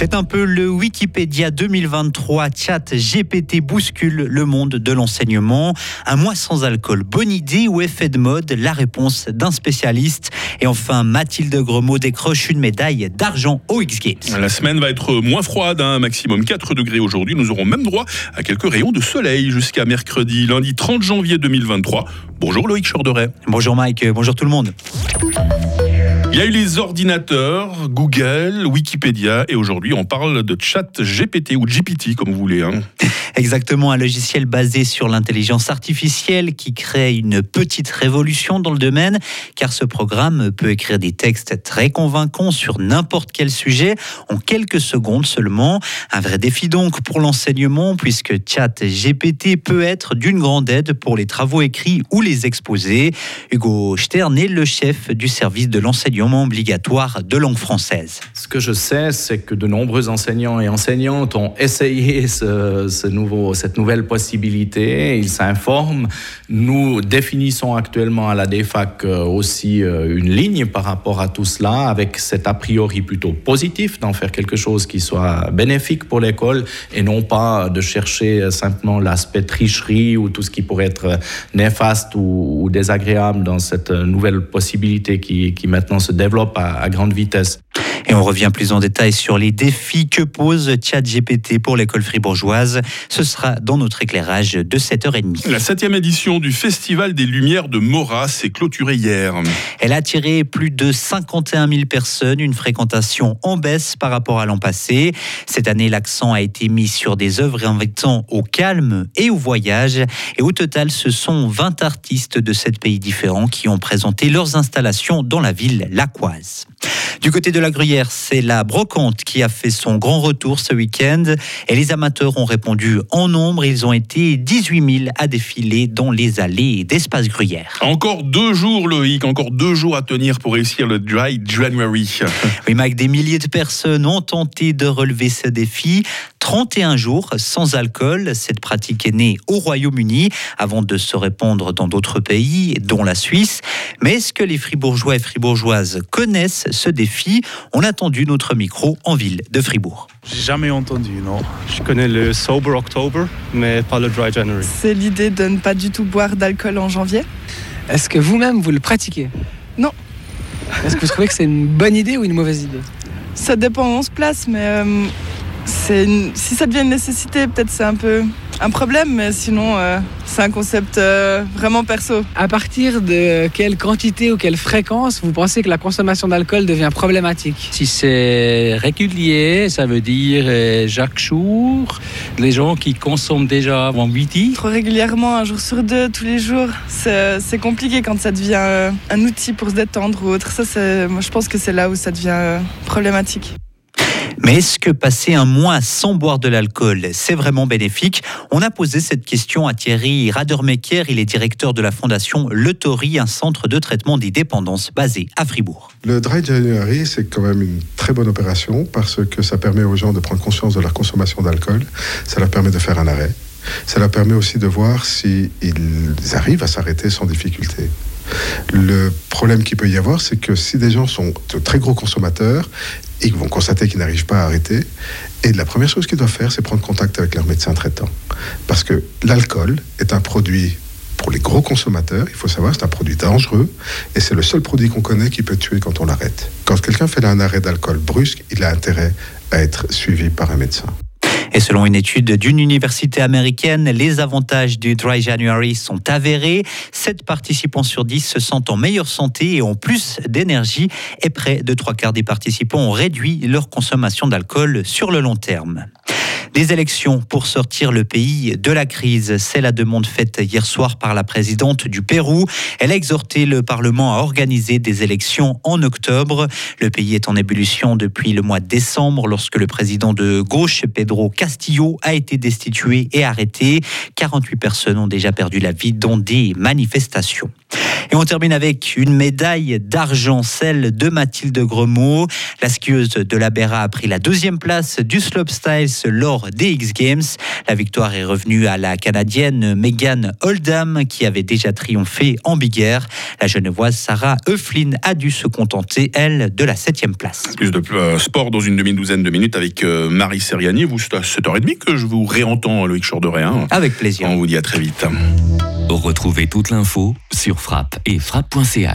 C'est un peu le Wikipédia 2023. Chat GPT bouscule le monde de l'enseignement. Un mois sans alcool, bonne idée ou effet de mode? La réponse d'un spécialiste. Et enfin, Mathilde Gremaud décroche une médaille d'argent au X Games. La semaine va être moins froide, un hein. maximum 4 degrés aujourd'hui. Nous aurons même droit à quelques rayons de soleil jusqu'à mercredi, lundi 30 janvier 2023. Bonjour Loïc Chorderet. Bonjour Mike, bonjour tout le monde. Il y a eu les ordinateurs, Google, Wikipédia, et aujourd'hui on parle de chat GPT ou GPT comme vous voulez. Hein. Exactement, un logiciel basé sur l'intelligence artificielle qui crée une petite révolution dans le domaine, car ce programme peut écrire des textes très convaincants sur n'importe quel sujet en quelques secondes seulement. Un vrai défi donc pour l'enseignement, puisque chat GPT peut être d'une grande aide pour les travaux écrits ou les exposés. Hugo Stern est le chef du service de l'enseignement obligatoire de langue française. Ce que je sais, c'est que de nombreux enseignants et enseignantes ont essayé cette nouvelle possibilité. Ils s'informent. Nous définissons actuellement à la DEFAC euh, aussi euh, une ligne par rapport à tout cela, avec cet a priori plutôt positif d'en faire quelque chose qui soit bénéfique pour l'école et non pas de chercher simplement l'aspect tricherie ou tout ce qui pourrait être néfaste ou, désagréable dans cette nouvelle possibilité qui, qui maintenant se développe à, grande vitesse. Et on revient plus en détail sur les défis que pose ChatGPT pour l'école fribourgeoise. Ce sera dans notre éclairage de 7h30. La septième édition du Festival des Lumières de Morat s'est clôturée hier. Elle a attiré plus de 51 000 personnes, une fréquentation en baisse par rapport à l'an passé. Cette année, l'accent a été mis sur des œuvres invitant au calme et au voyage. Et au total, ce sont 20 artistes de sept pays différents qui ont présenté leurs installations dans la ville laquoise. Du côté de la Gruyère, c'est la brocante qui a fait son grand retour ce week-end et les amateurs ont répondu en nombre. Ils ont été 18 000 à défiler dans les allées d'Espace Gruyère. Encore deux jours, Loïc, encore deux jours à tenir pour réussir le Dry January. Oui, Mike, des milliers de personnes ont tenté de relever ce défi. 31 jours sans alcool. Cette pratique est née au Royaume-Uni avant de se répandre dans d'autres pays, dont la Suisse. Mais est-ce que les fribourgeois et fribourgeoises connaissent ce défi? On a tendu notre micro en ville de Fribourg. J'ai jamais entendu, non. Je connais le Sober October, mais pas le Dry January. C'est l'idée de ne pas du tout boire d'alcool en janvier? Est-ce que vous-même, vous le pratiquez? Non. Est-ce que vous trouvez que c'est une bonne idée ou une mauvaise idée? Ça dépend où on se place, mais... Euh, si ça devient une nécessité, peut-être c'est un peu un problème, mais sinon euh, c'est un concept euh, vraiment perso. À partir de quelle quantité ou quelle fréquence vous pensez que la consommation d'alcool devient problématique? Si c'est régulier, ça veut dire euh, chaque jour, les gens qui consomment déjà avant midi. Trop régulièrement, un jour sur deux, tous les jours, c'est compliqué quand ça devient un outil pour se détendre ou autre. Ça, moi, je pense que c'est là où ça devient problématique. Mais est-ce que passer un mois sans boire de l'alcool, c'est vraiment bénéfique? On a posé cette question à Thierry Radermecker, il est directeur de la fondation Le Tori, un centre de traitement des dépendances basé à Fribourg. Le Dry January, c'est quand même une très bonne opération parce que ça permet aux gens de prendre conscience de leur consommation d'alcool, ça leur permet de faire un arrêt. Ça leur permet aussi de voir s'ils arrivent à s'arrêter sans difficulté. Le problème qu'il peut y avoir, c'est que si des gens sont de très gros consommateurs, ils vont constater qu'ils n'arrivent pas à arrêter. Et la première chose qu'ils doivent faire, c'est prendre contact avec leur médecin traitant. Parce que l'alcool est un produit pour les gros consommateurs, il faut savoir, c'est un produit dangereux et c'est le seul produit qu'on connaît qui peut tuer quand on l'arrête. Quand quelqu'un fait un arrêt d'alcool brusque, il a intérêt à être suivi par un médecin. Et selon une étude d'une université américaine, les avantages du Dry January sont avérés. 7 participants sur 10 se sentent en meilleure santé et ont plus d'énergie. Et près de trois quarts des participants ont réduit leur consommation d'alcool sur le long terme. Des élections pour sortir le pays de la crise. C'est la demande faite hier soir par la présidente du Pérou. Elle a exhorté le Parlement à organiser des élections en octobre. Le pays est en ébullition depuis le mois de décembre lorsque le président de gauche, Pedro Castillo, a été destitué et arrêté. 48 personnes ont déjà perdu la vie dans des manifestations. Et on termine avec une médaille d'argent, celle de Mathilde Gremaud. La skieuse de la Béra a pris la deuxième place du slopestyle lors des X Games. La victoire est revenue à la Canadienne Megan Oldham qui avait déjà triomphé en Big Air. La genevoise Sarah Euflin a dû se contenter, elle, de la septième place. Plus de euh, sport dans une demi-douzaine de minutes avec euh, Marie Seriani. Vous, c'est à 7h30 que je vous réentends, Loïc Chorderet. Avec plaisir. On vous dit à très vite. Retrouvez toute l'info frappe et frappe.ch.